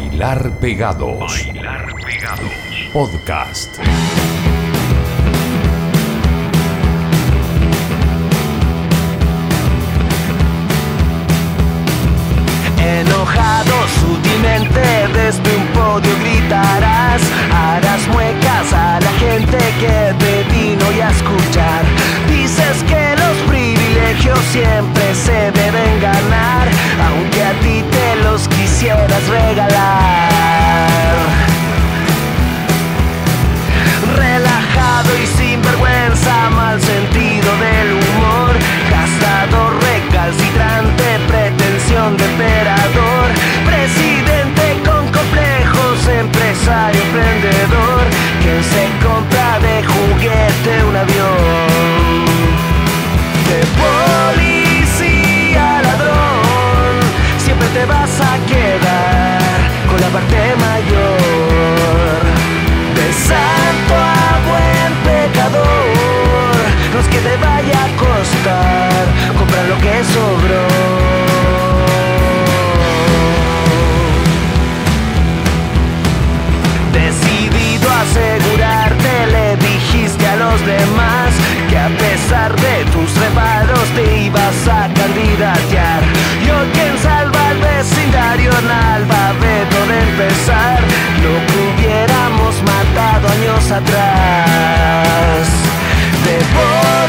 Bailar Pegados. Bailar Pegados. Podcast. Enojado sutilmente desde un podio gritarás, harás muecas a la gente que te vino y a escuchar. Dices que los privilegios siempre se regalar. Relajado y sin vergüenza, mal sentido del humor, gastador recalcitrante, pretensión de emperador, presidente con complejos, empresario emprendedor, quien se compra de juguete un avión. Candidatear. Y hoy quien salva al vecindario en alfabeto de empezar lo que hubiéramos matado años atrás. De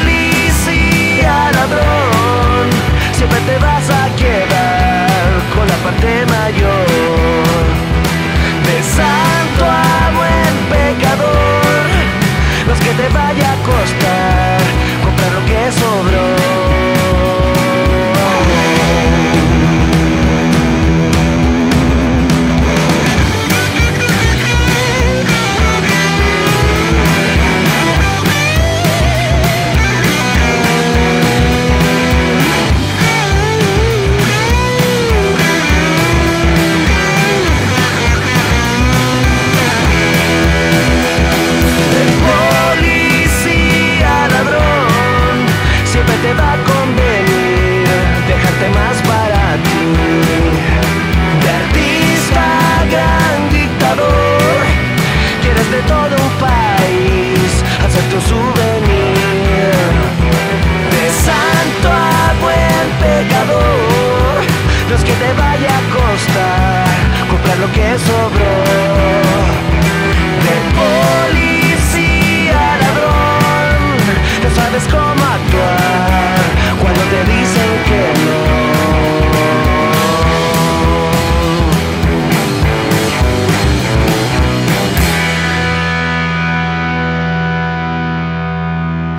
policía ladrón, siempre te vas a quedar con la parte mayor.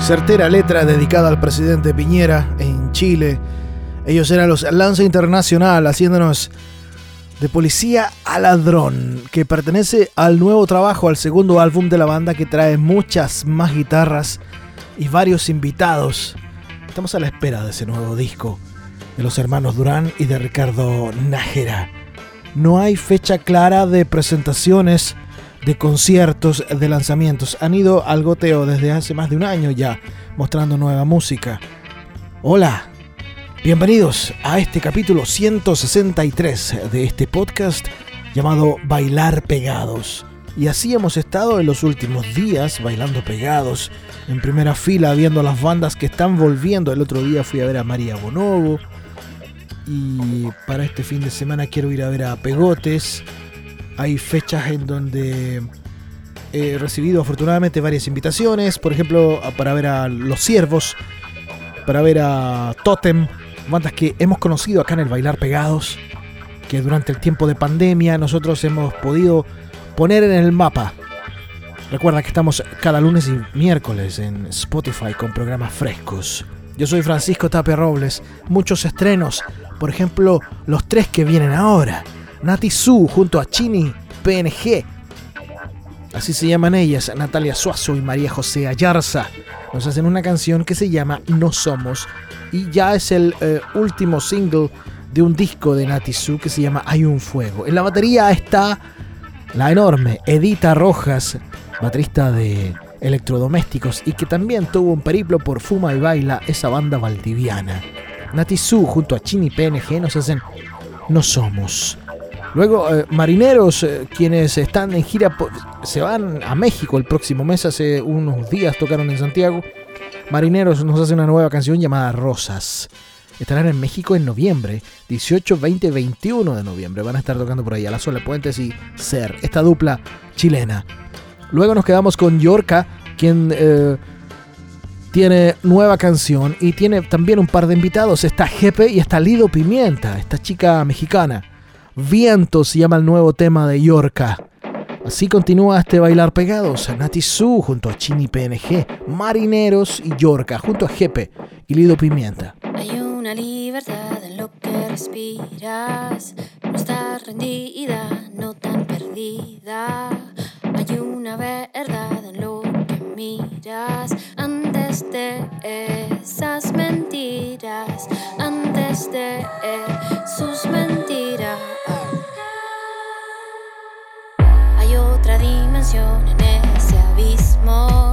Certera letra dedicada al presidente Piñera en Chile. Ellos eran los Lanza Internacional haciéndonos de policía a ladrón, que pertenece al nuevo trabajo, al segundo álbum de la banda que trae muchas más guitarras y varios invitados. Estamos a la espera de ese nuevo disco de los hermanos Durán y de Ricardo Nájera. No hay fecha clara de presentaciones, de conciertos, de lanzamientos. Han ido al goteo desde hace más de un año ya, mostrando nueva música. Hola, bienvenidos a este capítulo 163 de este podcast llamado Bailar Pegados. Y así hemos estado en los últimos días, bailando pegados, en primera fila, viendo las bandas que están volviendo. El otro día fui a ver a María Bonobo. Y para este fin de semana quiero ir a ver a Pegotes. Hay fechas en donde he recibido afortunadamente varias invitaciones. Por ejemplo, para ver a Los Ciervos, para ver a Totem, bandas que hemos conocido acá en el Bailar Pegados. Que durante el tiempo de pandemia nosotros hemos podido poner en el mapa. Recuerda que estamos cada lunes y miércoles en Spotify con programas frescos. Yo soy Francisco Tapia Robles. Muchos estrenos, por ejemplo, los tres que vienen ahora. Nati Su junto a Chini PNG. Así se llaman ellas, Natalia Suazo y María José Ayarza. Nos hacen una canción que se llama No Somos y ya es el eh, último single de un disco de Nati Su que se llama Hay un Fuego. En la batería está la enorme Edita Rojas, baterista de Electrodomésticos y que también tuvo un periplo por Fuma y Baila, esa banda valdiviana. Nati Su junto a Chini PNG nos hacen No Somos. Luego, eh, Marineros, eh, quienes están en gira, se van a México el próximo mes. Hace unos días tocaron en Santiago. Marineros nos hace una nueva canción llamada Rosas. Estarán en México en noviembre, 18, 20, 21 de noviembre. Van a estar tocando por ahí a la Sola Puentes y Ser, esta dupla chilena. Luego nos quedamos con Yorka, quien eh, tiene nueva canción y tiene también un par de invitados. Está Jepe y está Lido Pimienta, esta chica mexicana. Viento se llama el nuevo tema de Yorka. Así continúa este bailar pegados. Nati Su junto a Chini PNG, Marineros y Yorka junto a Jepe y Lido Pimienta. Hay una libertad en lo que respiras. No estás rendida, no tan perdida. Hay una verdad en lo que miras. Antes de esas mentiras, antes de sus mentiras. En ese abismo.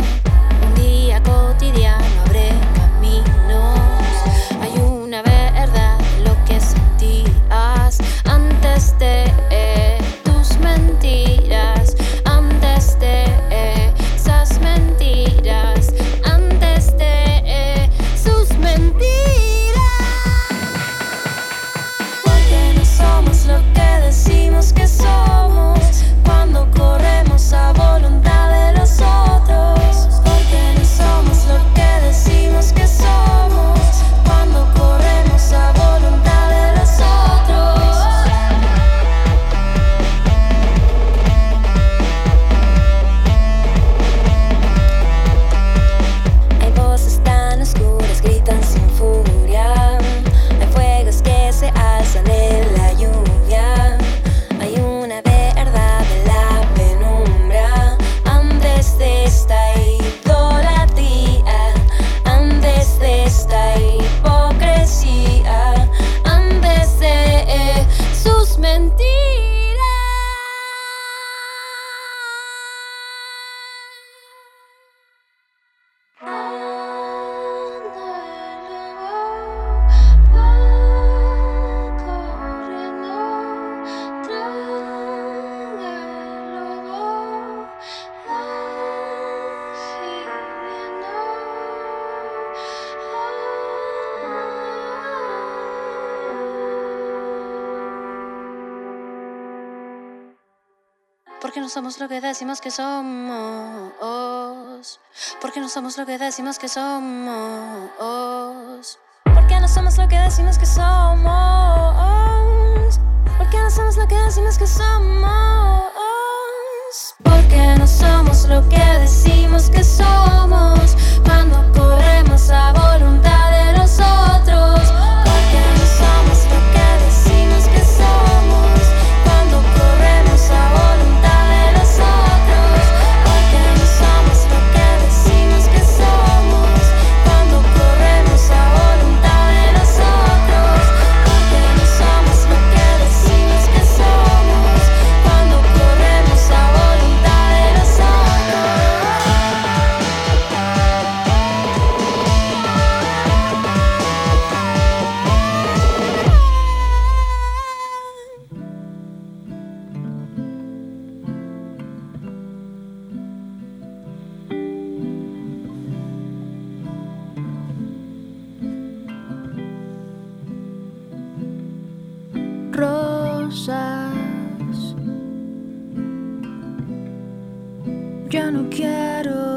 Somos lo que decimos que somos. Porque no somos lo que decimos que somos. Porque no somos lo que decimos que somos. Porque no somos lo que decimos que somos. Porque no somos lo que decimos que somos. Cuando Rosas. Ya no quiero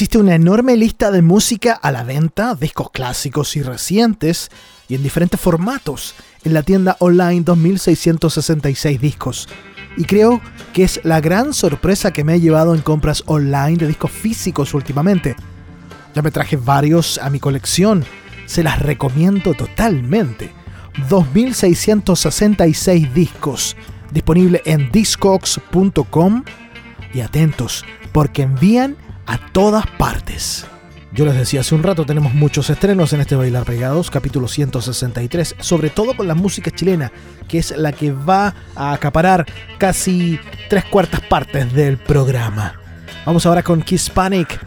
Existe una enorme lista de música a la venta, discos clásicos y recientes, y en diferentes formatos, en la tienda online 2666 discos. Y creo que es la gran sorpresa que me he llevado en compras online de discos físicos últimamente. Ya me traje varios a mi colección, se las recomiendo totalmente. 2666 discos, disponible en discogs.com y atentos, porque envían a todas partes. Yo les decía hace un rato, tenemos muchos estrenos en este Bailar Pegados, capítulo 163, sobre todo con la música chilena, que es la que va a acaparar casi tres cuartas partes del programa. Vamos ahora con Kiss Panic.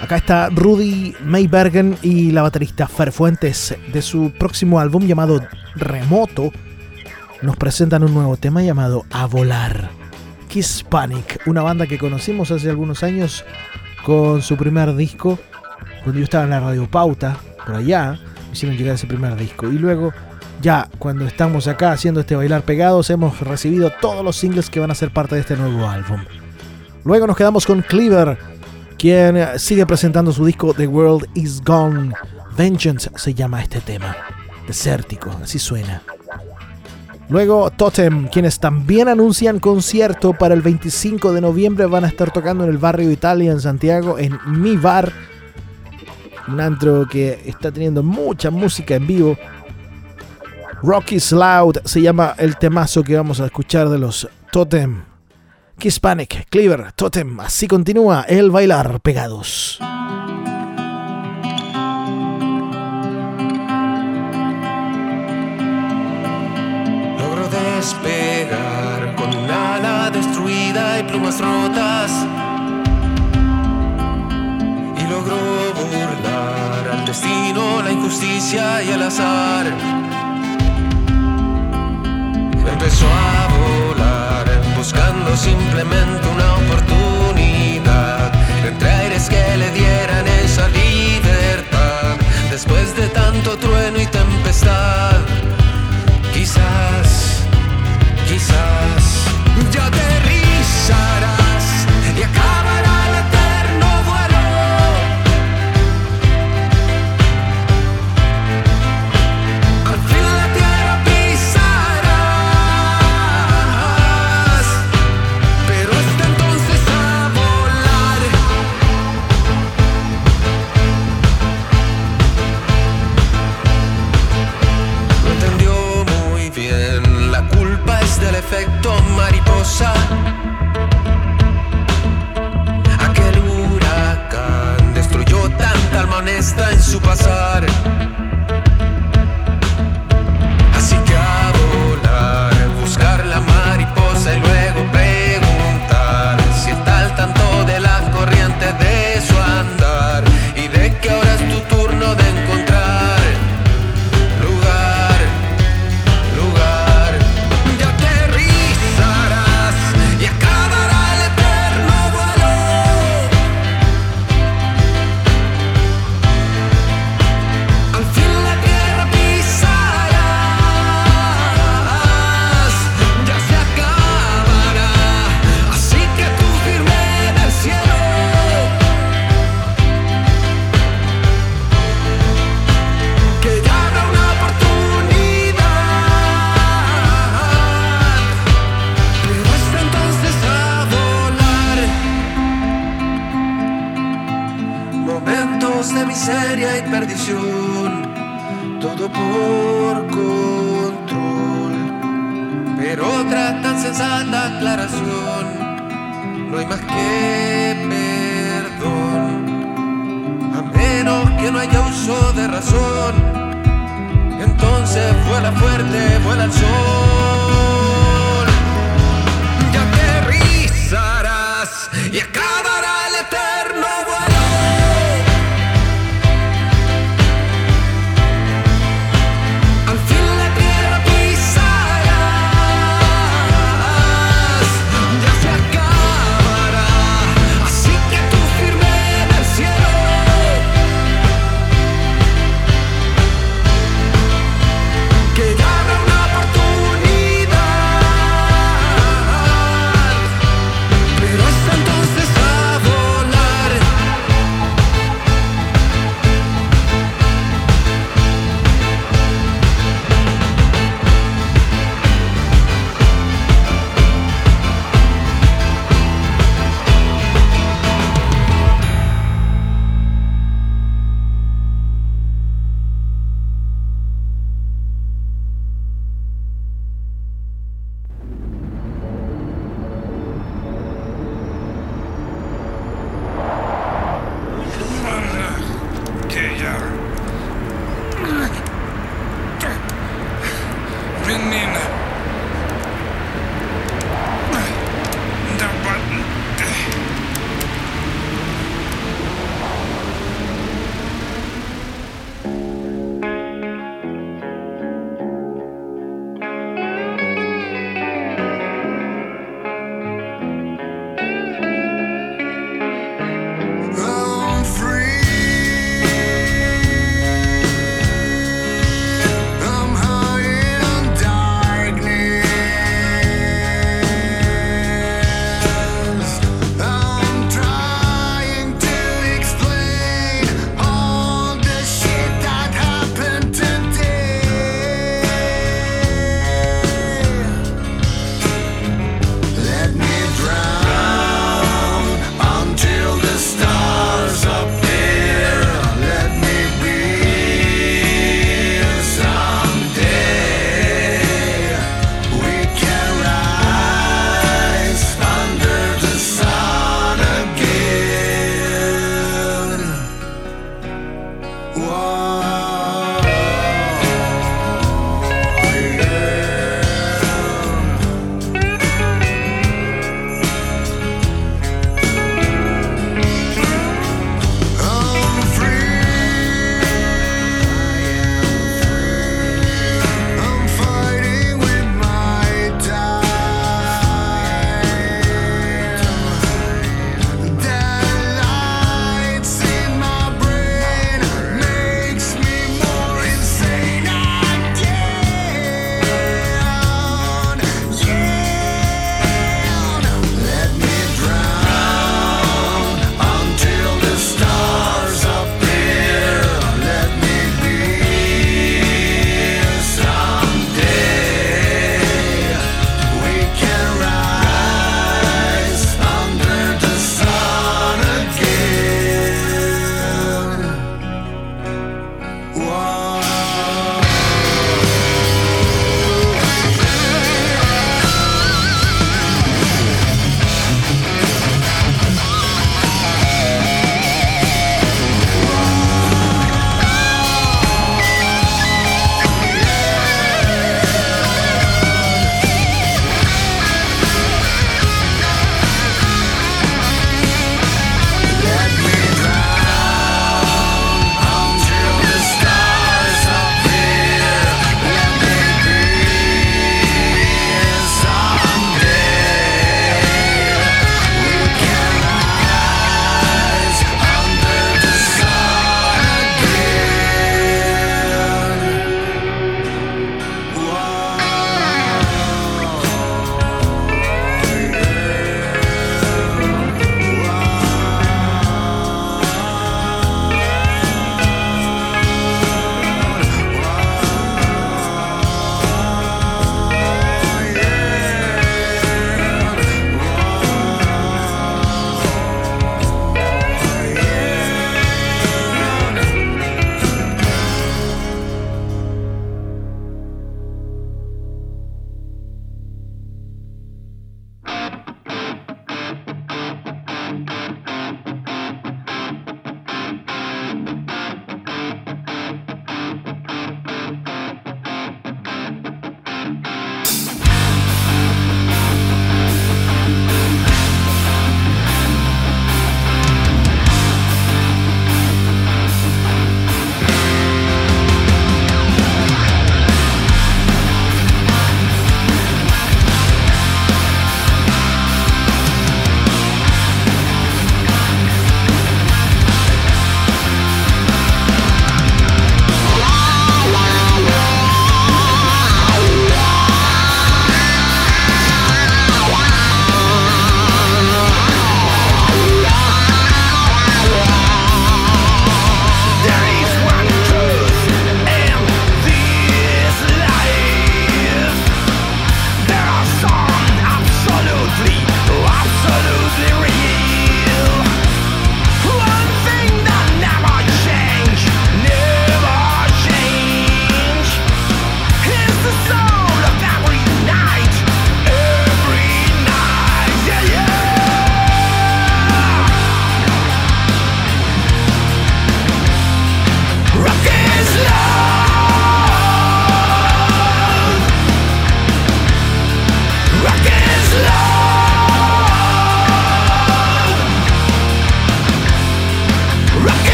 Acá está Rudy Maybergen y la baterista Fer Fuentes de su próximo álbum llamado Remoto. Nos presentan un nuevo tema llamado A Volar. Kiss Panic, una banda que conocimos hace algunos años con su primer disco cuando yo estaba en la Radio Pauta, por allá, me hicieron llegar ese primer disco. Y luego, ya cuando estamos acá haciendo este bailar pegados, hemos recibido todos los singles que van a ser parte de este nuevo álbum. Luego nos quedamos con Cleaver, quien sigue presentando su disco The World Is Gone. Vengeance se llama este tema. Desértico, así suena. Luego Totem, quienes también anuncian concierto para el 25 de noviembre, van a estar tocando en el barrio Italia en Santiago, en Mi Bar un antro que está teniendo mucha música en vivo. Rocky's Loud se llama el temazo que vamos a escuchar de los Totem. Kiss Panic, Cleaver, Totem. Así continúa el bailar pegados. Despegar con una ala destruida y plumas rotas. Y logro destino, la injusticia y el azar. Empezó a volar, buscando simplemente una oportunidad. Entre aires que le dieran esa libertad. Después de tanto trueno y tempestad, quizás, quizás, ya aterrizarás. y honesta en su pasar.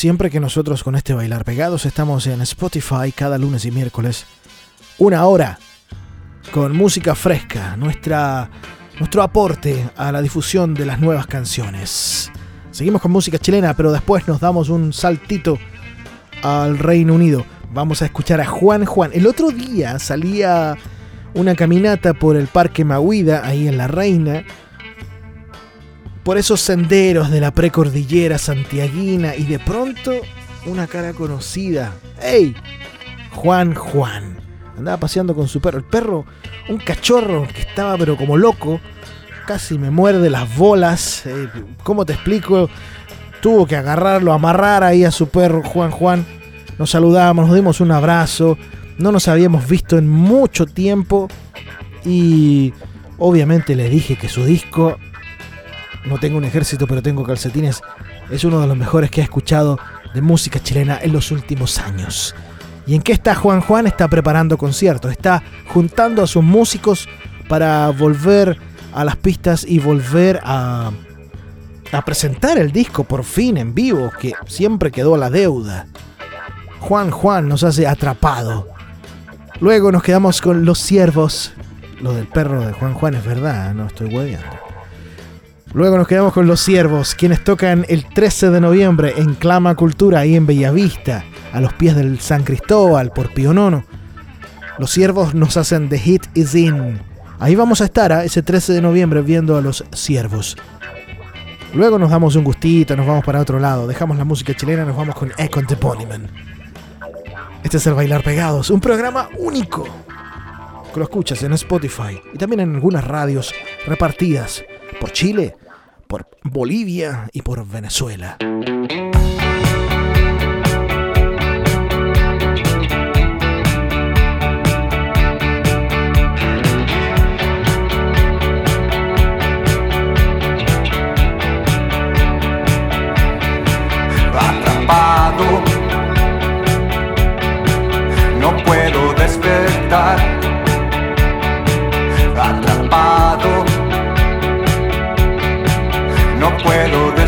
Siempre que nosotros con este Bailar Pegados estamos en Spotify cada lunes y miércoles. Una hora con música fresca, nuestra, nuestro aporte a la difusión de las nuevas canciones. Seguimos con música chilena, pero después nos damos un saltito al Reino Unido. Vamos a escuchar a Juan Juan. El otro día salía una caminata por el Parque Mahuida, ahí en La Reina, por esos senderos de la precordillera santiaguina y de pronto una cara conocida. ¡Ey! Juan Juan. Andaba paseando con su perro. El perro, un cachorro que estaba pero como loco. Casi me muerde las bolas. Eh, ¿Cómo te explico? Tuvo que agarrarlo, amarrar ahí a su perro Juan Juan. Nos saludamos, nos dimos un abrazo. No nos habíamos visto en mucho tiempo. Y obviamente le dije que su disco no tengo un ejército, pero tengo calcetines. Es uno de los mejores que he escuchado de música chilena en los últimos años. ¿Y en qué está Juan Juan? Está preparando conciertos, está juntando a sus músicos para volver a las pistas y volver a, presentar el disco por fin en vivo, que siempre quedó a la deuda. Juan Juan nos hace atrapado. Luego nos quedamos con Los Siervos. Lo del perro de Juan Juan es verdad, no estoy hueveando. Luego nos quedamos con Los Siervos, quienes tocan el 13 de noviembre en Clama Cultura, ahí en Bellavista, a los pies del San Cristóbal, por Pío Nono. Los Siervos nos hacen The Hit Is In. Ahí vamos a estar ¿ah? ese 13 de noviembre viendo a Los Siervos. Luego nos damos un gustito, nos vamos para otro lado, dejamos la música chilena, nos vamos con Econ the Polyman. Este es el Bailar Pegados, un programa único que lo escuchas en Spotify y también en algunas radios repartidas por Chile, por Bolivia y por Venezuela. No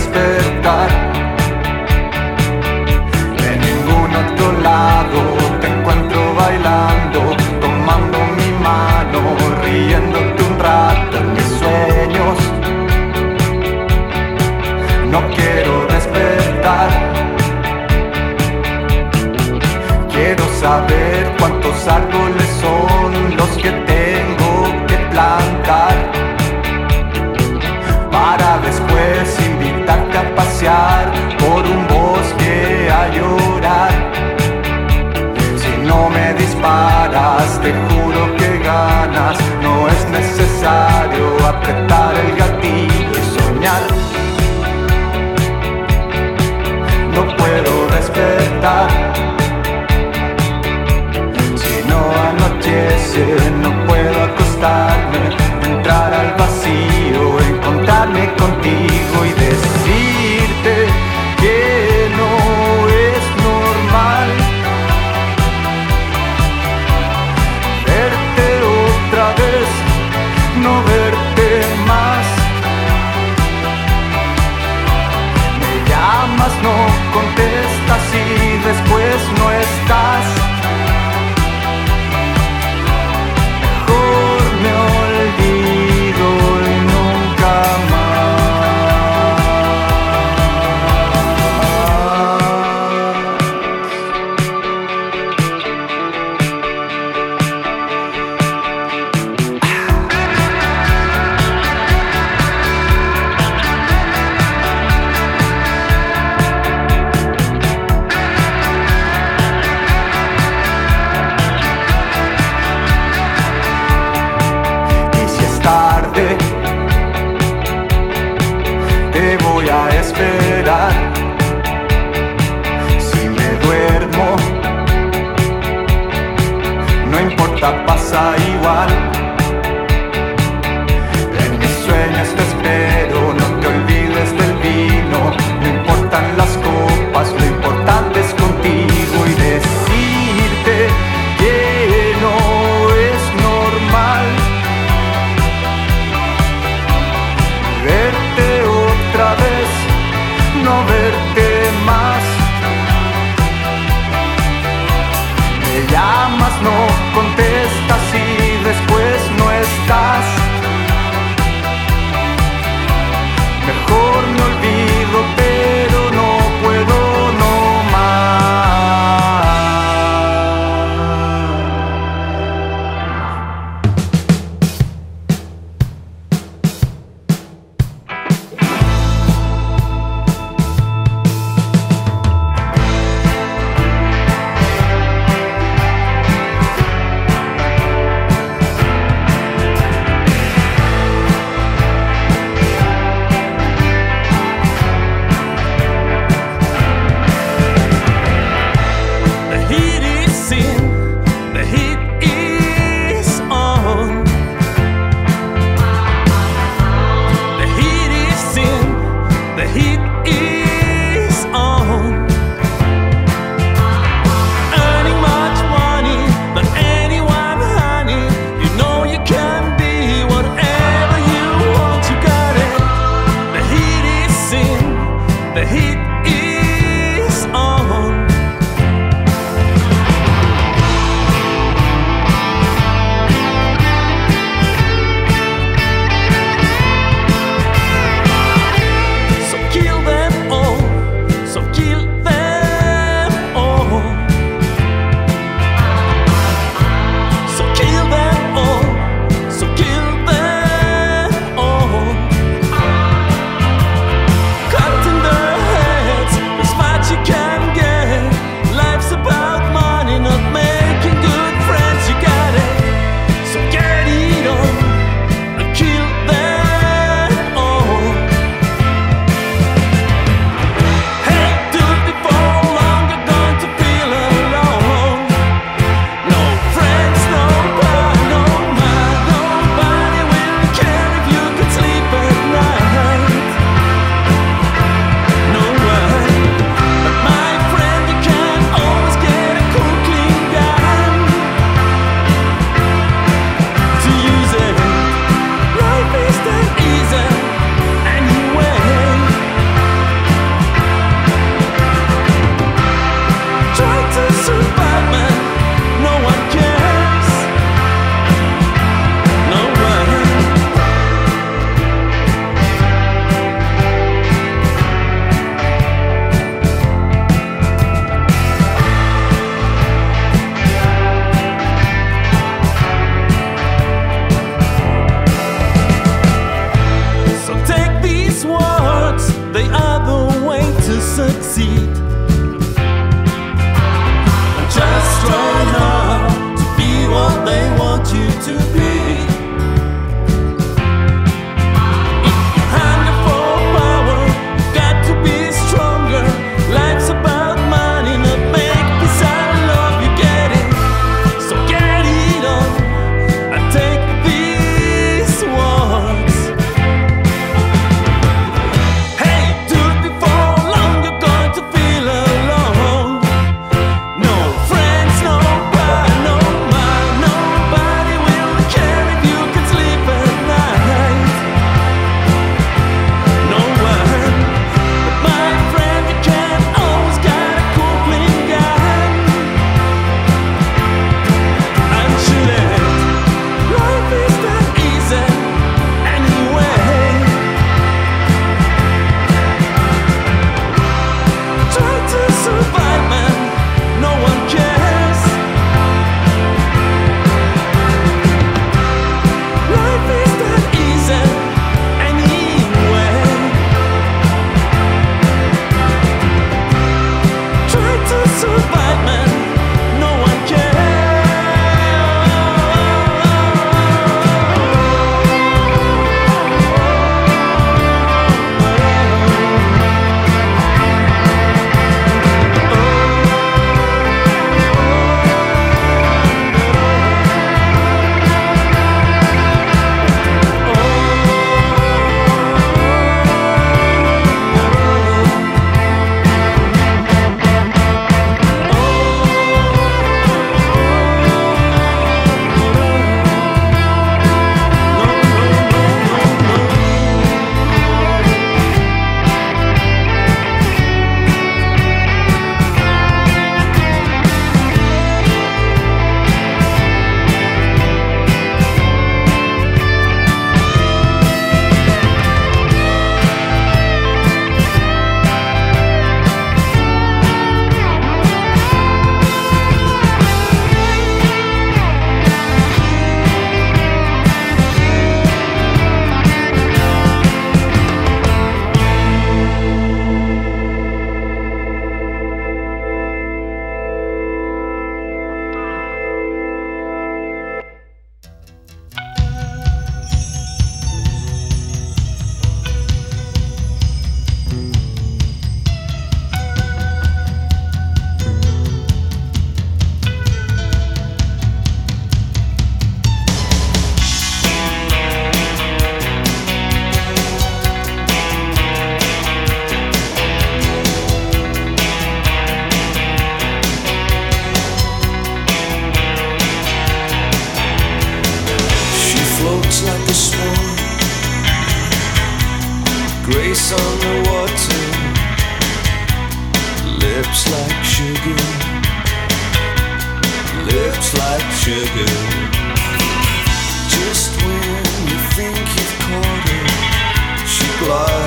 glove.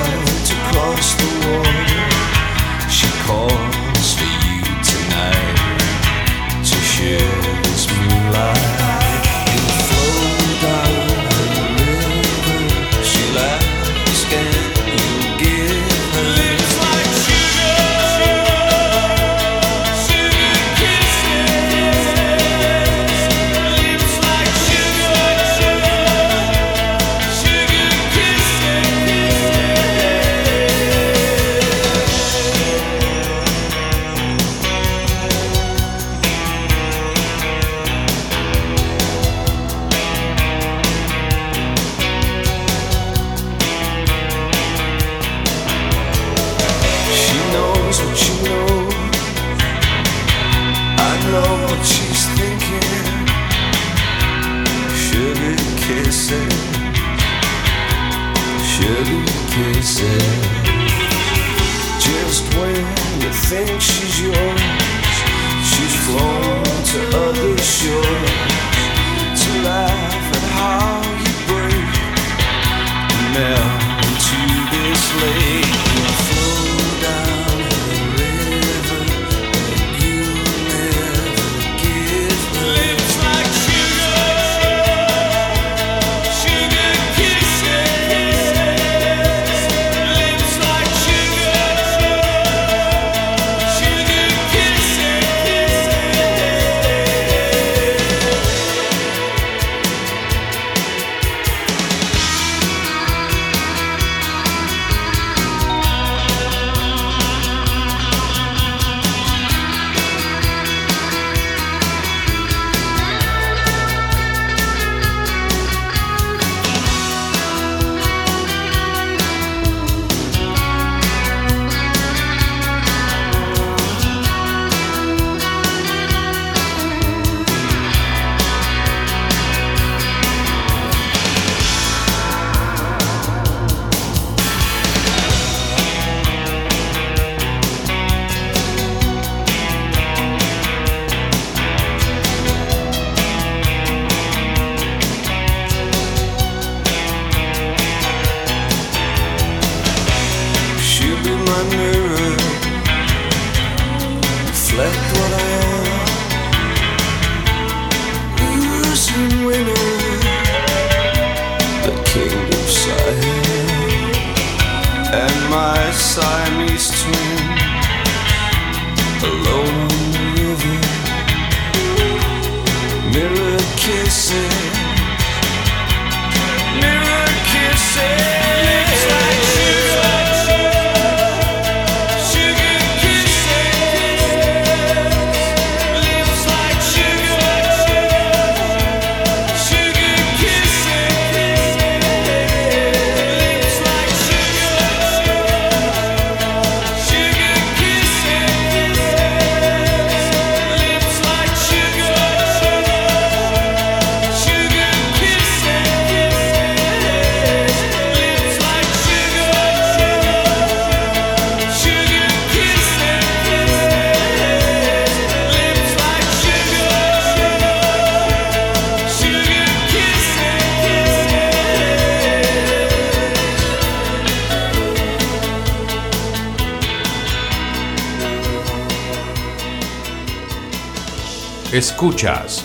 Escuchas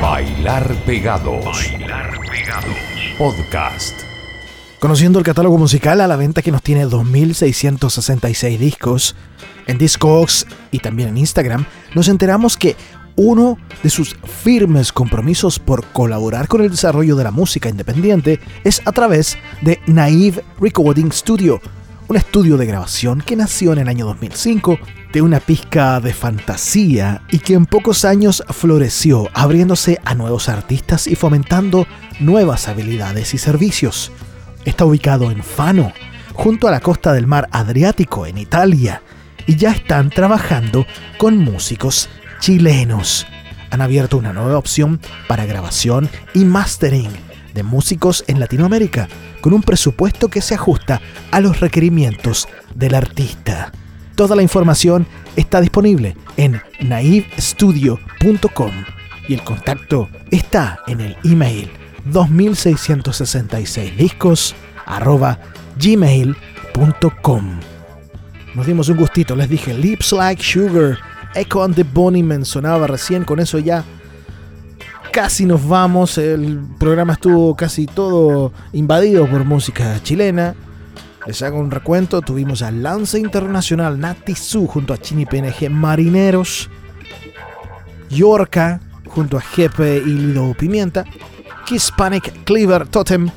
Bailar Pegados. Bailar Pegados. Podcast. Conociendo el catálogo musical a la venta que nos tiene 2.666 discos en Discogs y también en Instagram, nos enteramos que uno de sus firmes compromisos por colaborar con el desarrollo de la música independiente es a través de Naive Recording Studio, un estudio de grabación que nació en el año 2005 de una pizca de fantasía y que en pocos años floreció, abriéndose a nuevos artistas y fomentando nuevas habilidades y servicios. Está ubicado en Fano, junto a la costa del mar Adriático, en Italia, y ya están trabajando con músicos chilenos. Han abierto una nueva opción para grabación y mastering de músicos en Latinoamérica, con un presupuesto que se ajusta a los requerimientos del artista. Toda la información está disponible en naivestudio.com y el contacto está en el email 2666 discos arroba gmail.com. Nos dimos un gustito, les dije Lips Like Sugar, Echo and the Bunnymen sonaba recién, con eso ya casi nos vamos. El programa estuvo casi todo invadido por música chilena. Les hago un recuento. Tuvimos a Lance Internacional, Nati Su junto a Chini PNG, Marineros, Yorka junto a Jepe y Lido Pimienta, Kiss Panic, Cleaver, Totem,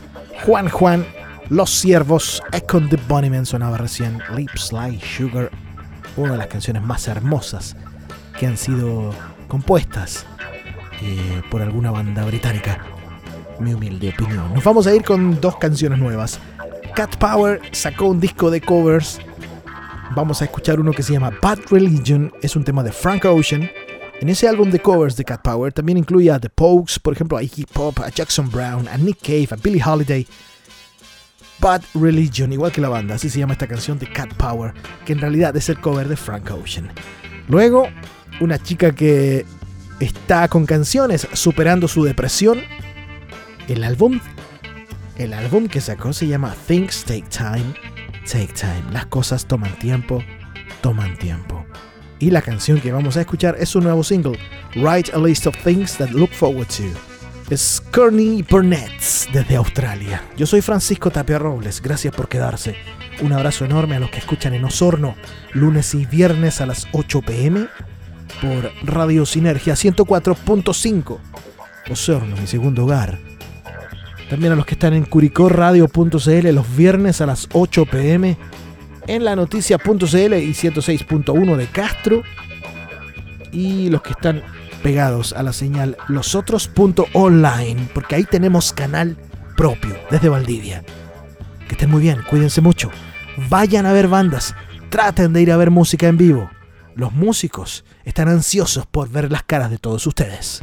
Juan Juan, Los Siervos, Econ the Bunnymen sonaba recién, Lips Like Sugar, una de las canciones más hermosas que han sido compuestas eh, por alguna banda británica. Mi humilde opinión. Nos vamos a ir con dos canciones nuevas. Cat Power sacó un disco de covers. Vamos a escuchar uno que se llama Bad Religion. Es un tema de Frank Ocean. En ese álbum de covers de Cat Power también incluye a The Pokes, por ejemplo a Iggy Pop, a Jackson Brown, a Nick Cave, a Billie Holiday. Bad Religion, igual que la banda, así se llama esta canción de Cat Power, que en realidad es el cover de Frank Ocean. Luego, una chica que está con canciones superando su depresión. El álbum, el álbum que sacó se llama Things Take Time, Take Time. Las cosas toman tiempo, toman tiempo. Y la canción que vamos a escuchar es su nuevo single, Write a List of Things That Look Forward to. Es Kearney Burnett desde Australia. Yo soy Francisco Tapia Robles, gracias por quedarse. Un abrazo enorme a los que escuchan en Osorno, lunes y viernes a las 8 pm por Radio Sinergia 104.5. Osorno, mi segundo hogar. También a los que están en curicorradio.cl los viernes a las 8 pm. En la noticia.cl y 106.1 de Castro. Y los que están pegados a la señal losotros.online, porque ahí tenemos canal propio desde Valdivia. Que estén muy bien, cuídense mucho. Vayan a ver bandas, traten de ir a ver música en vivo. Los músicos están ansiosos por ver las caras de todos ustedes.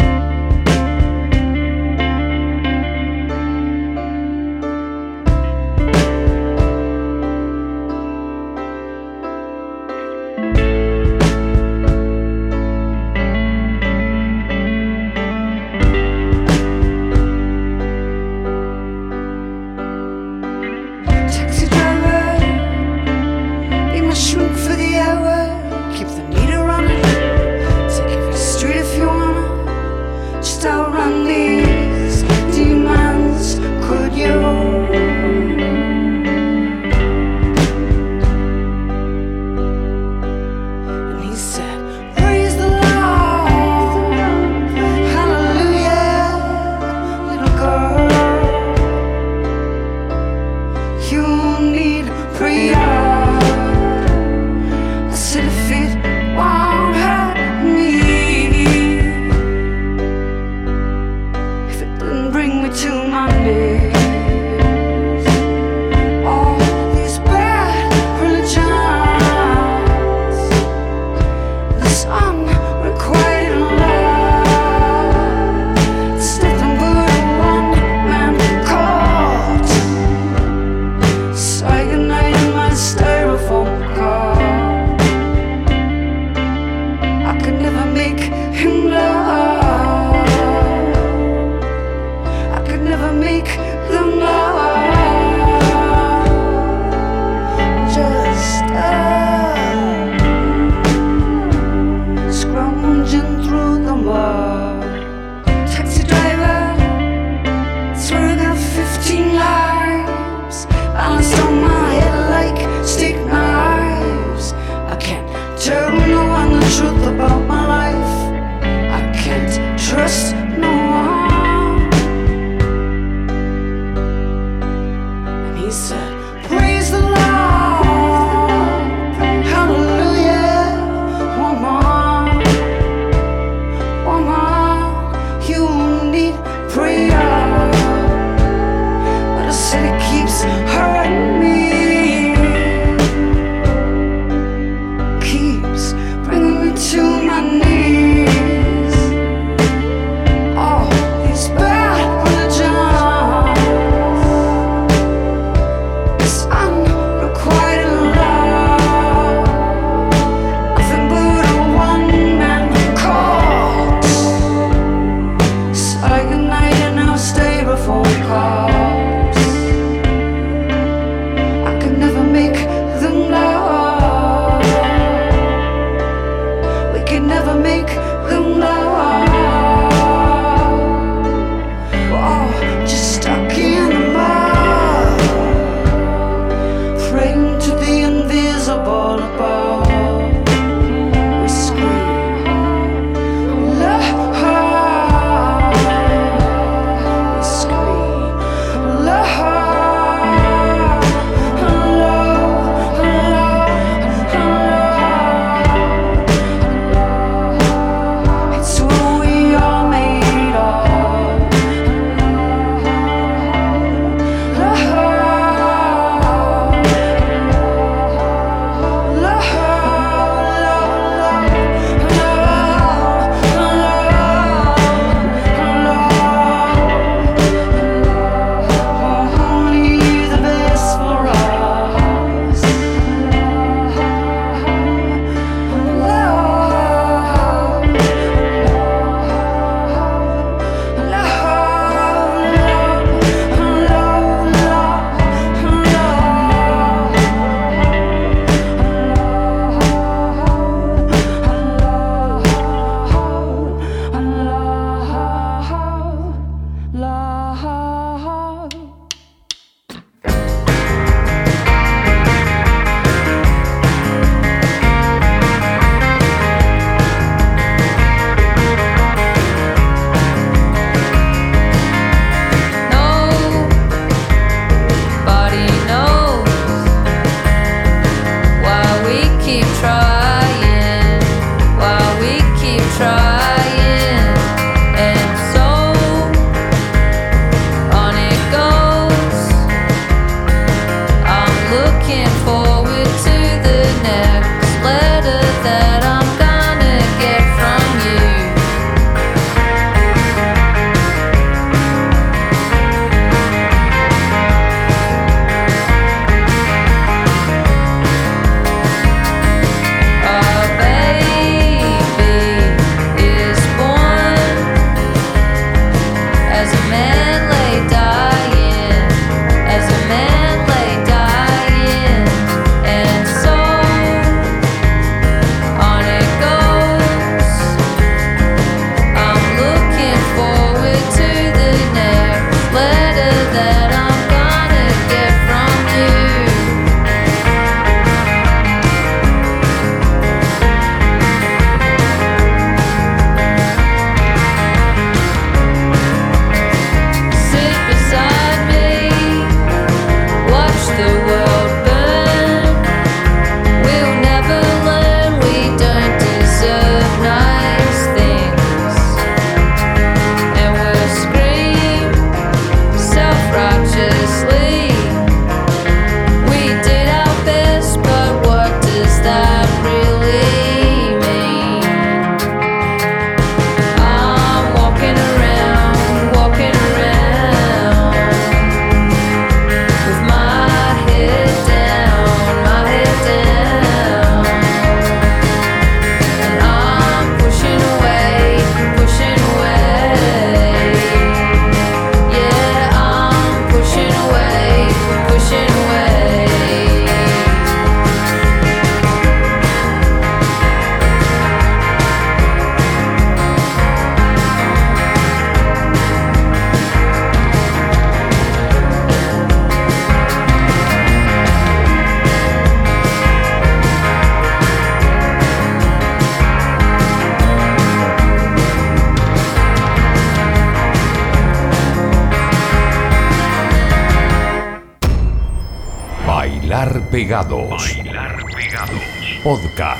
Bailar Pegados. Podcast.